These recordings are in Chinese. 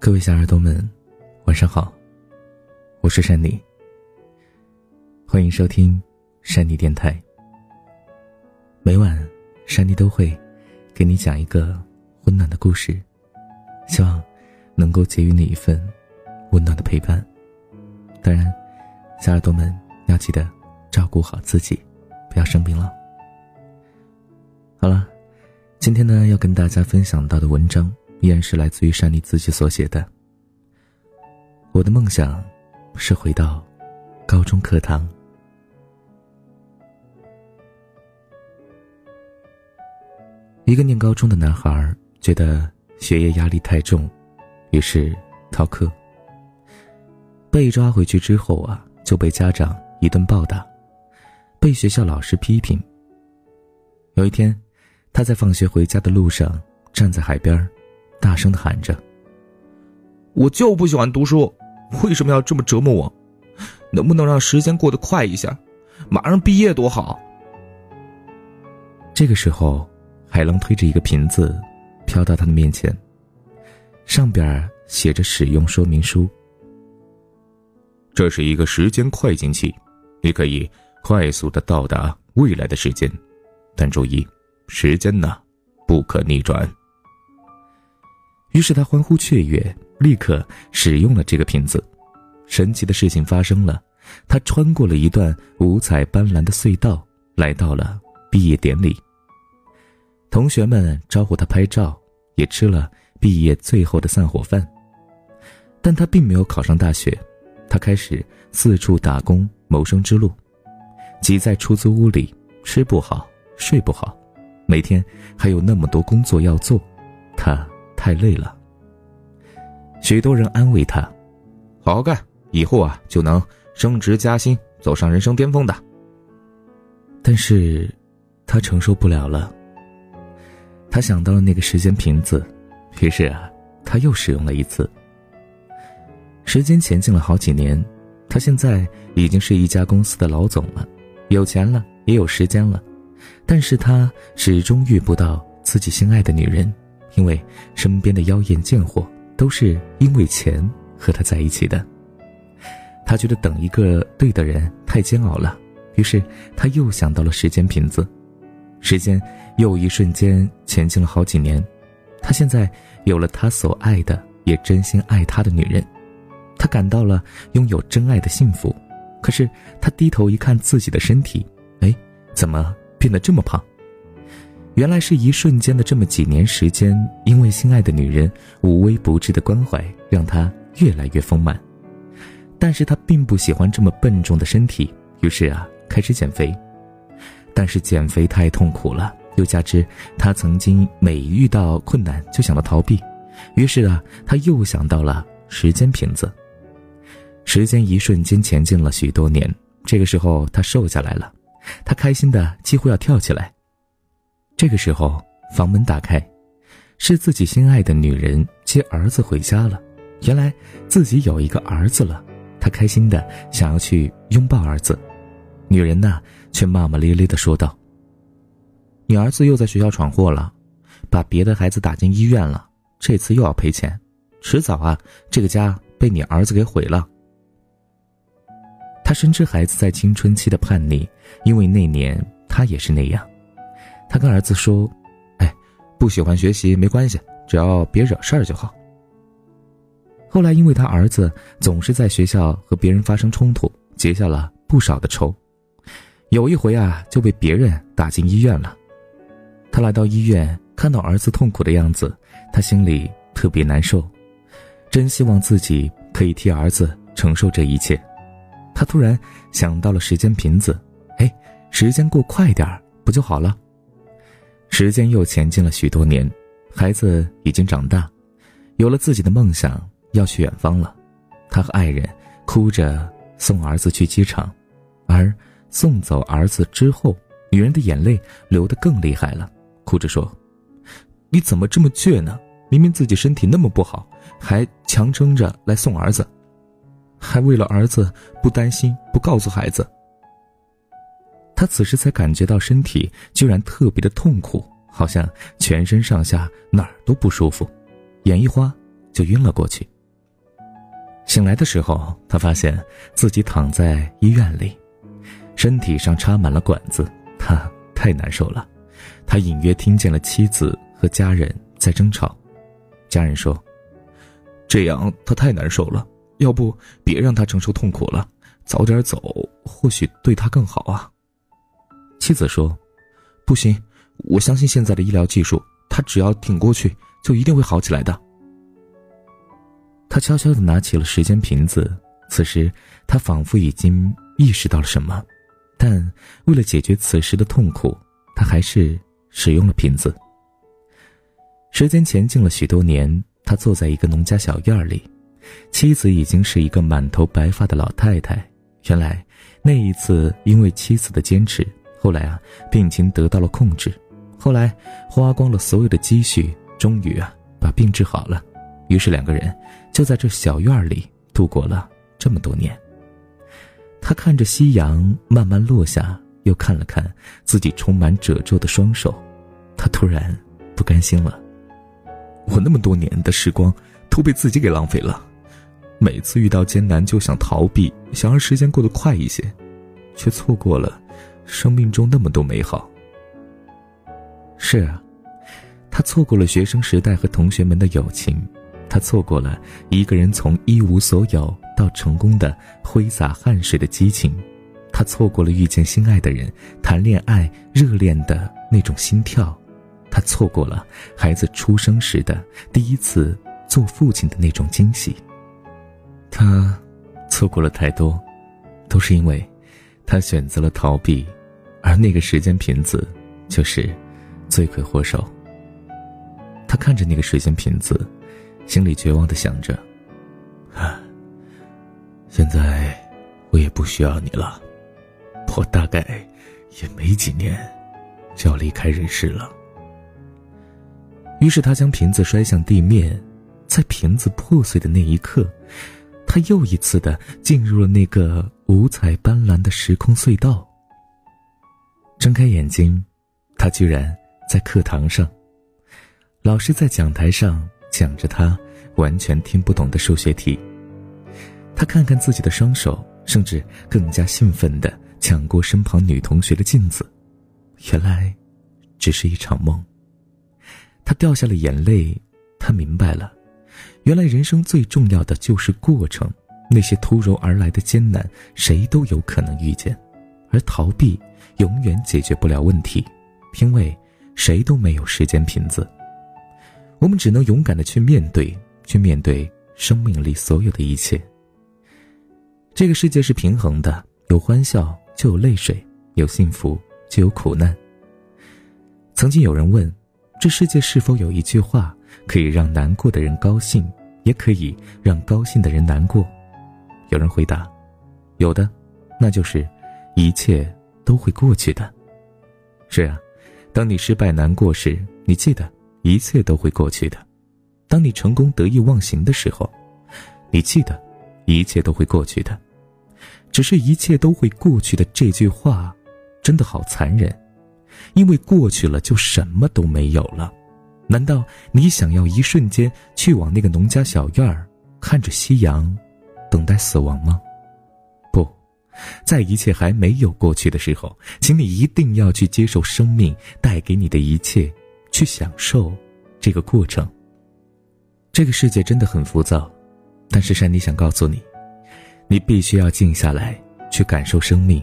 各位小耳朵们，晚上好，我是珊妮。欢迎收听珊妮电台。每晚，珊妮都会给你讲一个温暖的故事，希望能够给予你一份温暖的陪伴。当然，小耳朵们要记得照顾好自己，不要生病了。好了，今天呢要跟大家分享到的文章。依然是来自于山里自己所写的。我的梦想是回到高中课堂。一个念高中的男孩觉得学业压力太重，于是逃课。被抓回去之后啊，就被家长一顿暴打，被学校老师批评。有一天，他在放学回家的路上，站在海边大声的喊着：“我就不喜欢读书，为什么要这么折磨我？能不能让时间过得快一下？马上毕业多好！”这个时候，海浪推着一个瓶子，飘到他的面前，上边写着使用说明书。这是一个时间快进器，你可以快速的到达未来的时间，但注意，时间呢，不可逆转。于是他欢呼雀跃，立刻使用了这个瓶子。神奇的事情发生了，他穿过了一段五彩斑斓的隧道，来到了毕业典礼。同学们招呼他拍照，也吃了毕业最后的散伙饭。但他并没有考上大学，他开始四处打工谋生之路，挤在出租屋里，吃不好，睡不好，每天还有那么多工作要做，他。太累了。许多人安慰他：“好好干，以后啊就能升职加薪，走上人生巅峰的。”但是，他承受不了了。他想到了那个时间瓶子，于是啊，他又使用了一次。时间前进了好几年，他现在已经是一家公司的老总了，有钱了，也有时间了，但是他始终遇不到自己心爱的女人。因为身边的妖艳贱货都是因为钱和他在一起的，他觉得等一个对的人太煎熬了，于是他又想到了时间瓶子，时间又一瞬间前进了好几年，他现在有了他所爱的也真心爱他的女人，他感到了拥有真爱的幸福，可是他低头一看自己的身体，哎，怎么变得这么胖？原来是一瞬间的这么几年时间，因为心爱的女人无微不至的关怀，让他越来越丰满。但是他并不喜欢这么笨重的身体，于是啊，开始减肥。但是减肥太痛苦了，又加之他曾经每遇到困难就想到逃避，于是啊，他又想到了时间瓶子。时间一瞬间前进了许多年，这个时候他瘦下来了，他开心的几乎要跳起来。这个时候，房门打开，是自己心爱的女人接儿子回家了。原来自己有一个儿子了，他开心的想要去拥抱儿子。女人呢，却骂骂咧咧的说道：“你儿子又在学校闯祸了，把别的孩子打进医院了，这次又要赔钱，迟早啊，这个家被你儿子给毁了。”他深知孩子在青春期的叛逆，因为那年他也是那样。他跟儿子说：“哎，不喜欢学习没关系，只要别惹事儿就好。”后来，因为他儿子总是在学校和别人发生冲突，结下了不少的仇。有一回啊，就被别人打进医院了。他来到医院，看到儿子痛苦的样子，他心里特别难受，真希望自己可以替儿子承受这一切。他突然想到了时间瓶子，哎，时间过快点儿不就好了？时间又前进了许多年，孩子已经长大，有了自己的梦想，要去远方了。他和爱人哭着送儿子去机场，而送走儿子之后，女人的眼泪流得更厉害了，哭着说：“你怎么这么倔呢？明明自己身体那么不好，还强撑着来送儿子，还为了儿子不担心，不告诉孩子。”他此时才感觉到身体居然特别的痛苦，好像全身上下哪儿都不舒服，眼一花，就晕了过去。醒来的时候，他发现自己躺在医院里，身体上插满了管子，他太难受了。他隐约听见了妻子和家人在争吵，家人说：“这样他太难受了，要不别让他承受痛苦了，早点走，或许对他更好啊。”妻子说：“不行，我相信现在的医疗技术，他只要挺过去，就一定会好起来的。”他悄悄的拿起了时间瓶子，此时他仿佛已经意识到了什么，但为了解决此时的痛苦，他还是使用了瓶子。时间前进了许多年，他坐在一个农家小院里，妻子已经是一个满头白发的老太太。原来那一次因为妻子的坚持，后来啊病情得到了控制，后来花光了所有的积蓄，终于啊把病治好了。于是两个人就在这小院里度过了这么多年。他看着夕阳慢慢落下，又看了看自己充满褶皱的双手，他突然不甘心了。我那么多年的时光都被自己给浪费了，每次遇到艰难就想逃避，想让时间过得快一些，却错过了生命中那么多美好。是啊，他错过了学生时代和同学们的友情。他错过了一个人从一无所有到成功的挥洒汗水的激情，他错过了遇见心爱的人、谈恋爱热恋的那种心跳，他错过了孩子出生时的第一次做父亲的那种惊喜。他错过了太多，都是因为他选择了逃避，而那个时间瓶子就是罪魁祸首。他看着那个时间瓶子。心里绝望的想着：“啊，现在我也不需要你了，我大概也没几年就要离开人世了。”于是他将瓶子摔向地面，在瓶子破碎的那一刻，他又一次的进入了那个五彩斑斓的时空隧道。睁开眼睛，他居然在课堂上，老师在讲台上。讲着他完全听不懂的数学题，他看看自己的双手，甚至更加兴奋的抢过身旁女同学的镜子。原来，只是一场梦。他掉下了眼泪，他明白了，原来人生最重要的就是过程。那些突如而来的艰难，谁都有可能遇见，而逃避永远解决不了问题，因为谁都没有时间瓶子。我们只能勇敢的去面对，去面对生命里所有的一切。这个世界是平衡的，有欢笑就有泪水，有幸福就有苦难。曾经有人问，这世界是否有一句话可以让难过的人高兴，也可以让高兴的人难过？有人回答，有的，那就是一切都会过去的。是啊，当你失败难过时，你记得。一切都会过去的。当你成功得意忘形的时候，你记得，一切都会过去的。只是一切都会过去的这句话，真的好残忍，因为过去了就什么都没有了。难道你想要一瞬间去往那个农家小院儿，看着夕阳，等待死亡吗？不，在一切还没有过去的时候，请你一定要去接受生命带给你的一切。去享受这个过程。这个世界真的很浮躁，但是珊妮想告诉你，你必须要静下来去感受生命。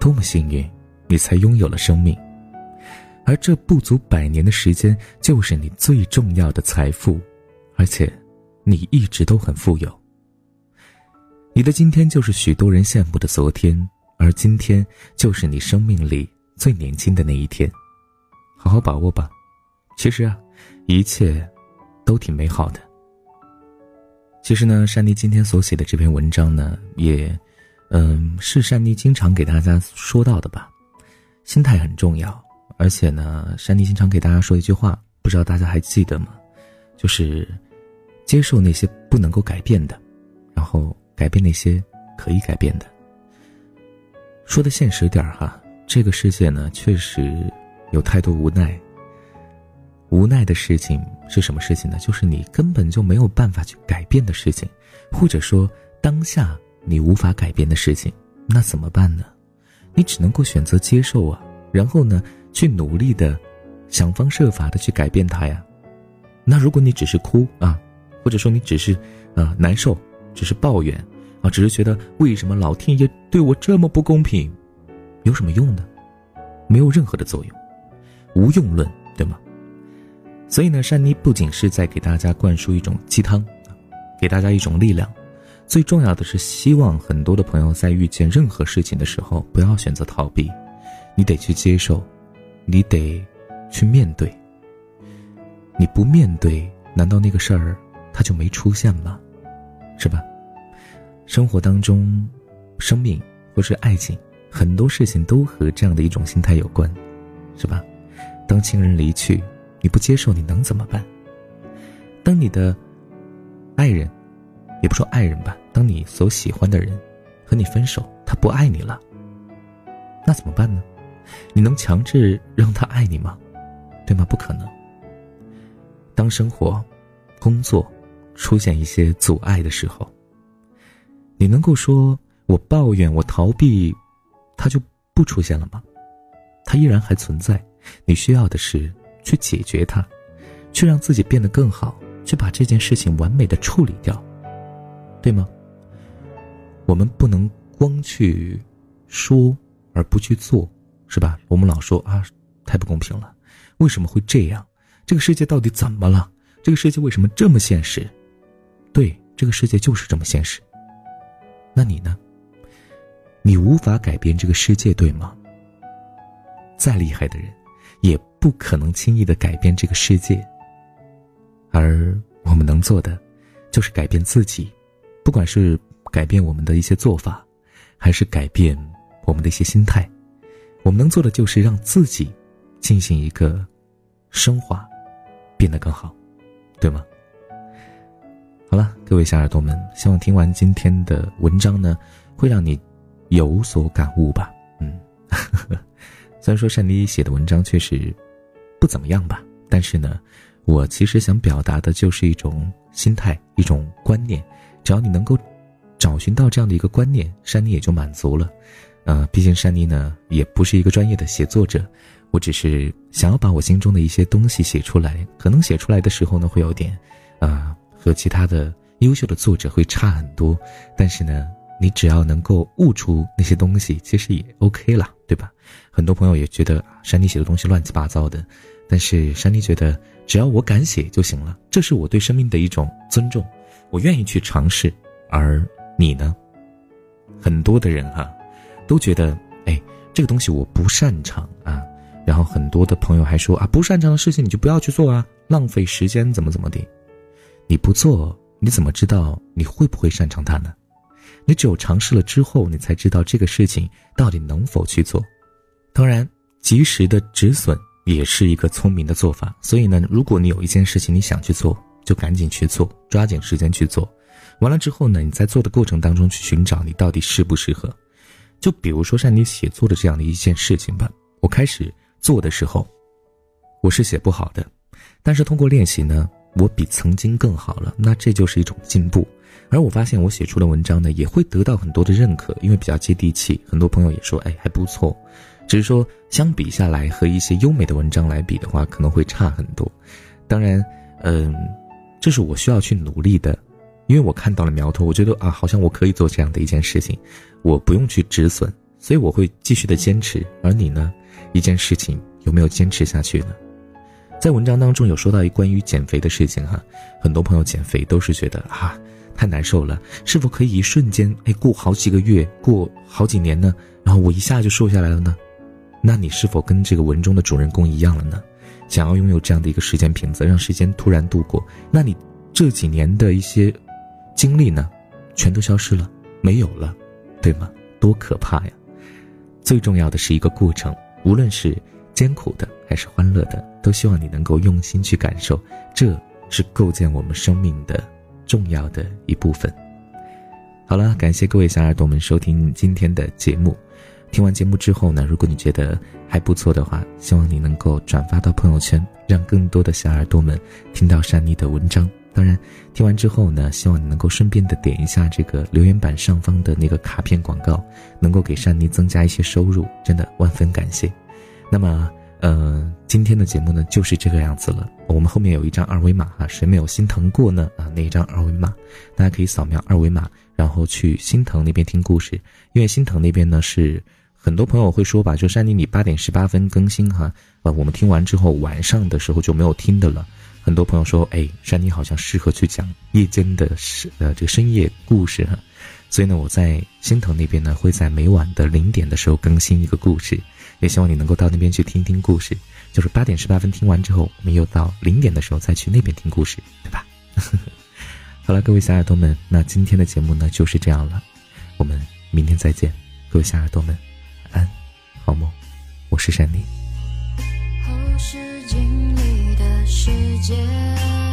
多么幸运，你才拥有了生命，而这不足百年的时间就是你最重要的财富，而且你一直都很富有。你的今天就是许多人羡慕的昨天，而今天就是你生命里最年轻的那一天。好好把握吧，其实啊，一切都挺美好的。其实呢，珊妮今天所写的这篇文章呢，也，嗯，是珊妮经常给大家说到的吧。心态很重要，而且呢，珊妮经常给大家说一句话，不知道大家还记得吗？就是接受那些不能够改变的，然后改变那些可以改变的。说的现实点儿哈，这个世界呢，确实。有太多无奈。无奈的事情是什么事情呢？就是你根本就没有办法去改变的事情，或者说当下你无法改变的事情，那怎么办呢？你只能够选择接受啊，然后呢，去努力的想方设法的去改变它呀。那如果你只是哭啊，或者说你只是啊难受，只是抱怨啊，只是觉得为什么老天爷对我这么不公平，有什么用呢？没有任何的作用，无用论，对吗？所以呢，珊妮不仅是在给大家灌输一种鸡汤，给大家一种力量，最重要的是希望很多的朋友在遇见任何事情的时候，不要选择逃避，你得去接受，你得去面对。你不面对，难道那个事儿它就没出现吗？是吧？生活当中，生命或是爱情。很多事情都和这样的一种心态有关，是吧？当亲人离去，你不接受，你能怎么办？当你的爱人，也不说爱人吧，当你所喜欢的人和你分手，他不爱你了，那怎么办呢？你能强制让他爱你吗？对吗？不可能。当生活、工作出现一些阻碍的时候，你能够说我抱怨，我逃避？它就不出现了吗？它依然还存在。你需要的是去解决它，去让自己变得更好，去把这件事情完美的处理掉，对吗？我们不能光去说而不去做，是吧？我们老说啊，太不公平了，为什么会这样？这个世界到底怎么了？这个世界为什么这么现实？对，这个世界就是这么现实。那你呢？你无法改变这个世界，对吗？再厉害的人，也不可能轻易的改变这个世界。而我们能做的，就是改变自己，不管是改变我们的一些做法，还是改变我们的一些心态，我们能做的就是让自己进行一个升华，变得更好，对吗？好了，各位小耳朵们，希望听完今天的文章呢，会让你。有所感悟吧，嗯，虽然说善妮写的文章确实不怎么样吧，但是呢，我其实想表达的就是一种心态，一种观念。只要你能够找寻到这样的一个观念，珊妮也就满足了。呃，毕竟珊妮呢也不是一个专业的写作者，我只是想要把我心中的一些东西写出来。可能写出来的时候呢，会有点，啊，和其他的优秀的作者会差很多，但是呢。你只要能够悟出那些东西，其实也 OK 了，对吧？很多朋友也觉得山妮写的东西乱七八糟的，但是山妮觉得只要我敢写就行了，这是我对生命的一种尊重，我愿意去尝试。而你呢？很多的人哈，都觉得哎，这个东西我不擅长啊。然后很多的朋友还说啊，不擅长的事情你就不要去做啊，浪费时间怎么怎么的。你不做，你怎么知道你会不会擅长它呢？你只有尝试了之后，你才知道这个事情到底能否去做。当然，及时的止损也是一个聪明的做法。所以呢，如果你有一件事情你想去做，就赶紧去做，抓紧时间去做。完了之后呢，你在做的过程当中去寻找你到底适不适合。就比如说像你写作的这样的一件事情吧，我开始做的时候，我是写不好的，但是通过练习呢，我比曾经更好了。那这就是一种进步。而我发现，我写出的文章呢，也会得到很多的认可，因为比较接地气。很多朋友也说，哎，还不错。只是说，相比下来，和一些优美的文章来比的话，可能会差很多。当然，嗯，这是我需要去努力的，因为我看到了苗头，我觉得啊，好像我可以做这样的一件事情，我不用去止损，所以我会继续的坚持。而你呢，一件事情有没有坚持下去呢？在文章当中有说到一关于减肥的事情哈，很多朋友减肥都是觉得啊。太难受了，是否可以一瞬间哎过好几个月，过好几年呢？然后我一下就瘦下来了呢？那你是否跟这个文中的主人公一样了呢？想要拥有这样的一个时间瓶子，让时间突然度过？那你这几年的一些经历呢，全都消失了，没有了，对吗？多可怕呀！最重要的是一个过程，无论是艰苦的还是欢乐的，都希望你能够用心去感受，这是构建我们生命的。重要的一部分。好了，感谢各位小耳朵们收听今天的节目。听完节目之后呢，如果你觉得还不错的话，希望你能够转发到朋友圈，让更多的小耳朵们听到珊妮的文章。当然，听完之后呢，希望你能够顺便的点一下这个留言板上方的那个卡片广告，能够给珊妮增加一些收入，真的万分感谢。那么，呃，今天的节目呢就是这个样子了。我们后面有一张二维码哈，谁没有心疼过呢？啊，那一张二维码，大家可以扫描二维码，然后去心疼那边听故事。因为心疼那边呢是很多朋友会说吧，就珊妮你八点十八分更新哈，呃，我们听完之后晚上的时候就没有听的了。很多朋友说，哎，珊妮好像适合去讲夜间的深呃这个深夜故事哈，所以呢，我在心疼那边呢会在每晚的零点的时候更新一个故事，也希望你能够到那边去听听故事。就是八点十八分听完之后，我们又到零点的时候再去那边听故事，对吧？好了，各位小耳朵们，那今天的节目呢就是这样了，我们明天再见，各位小耳朵们，安，好梦，我是珊妮。世界。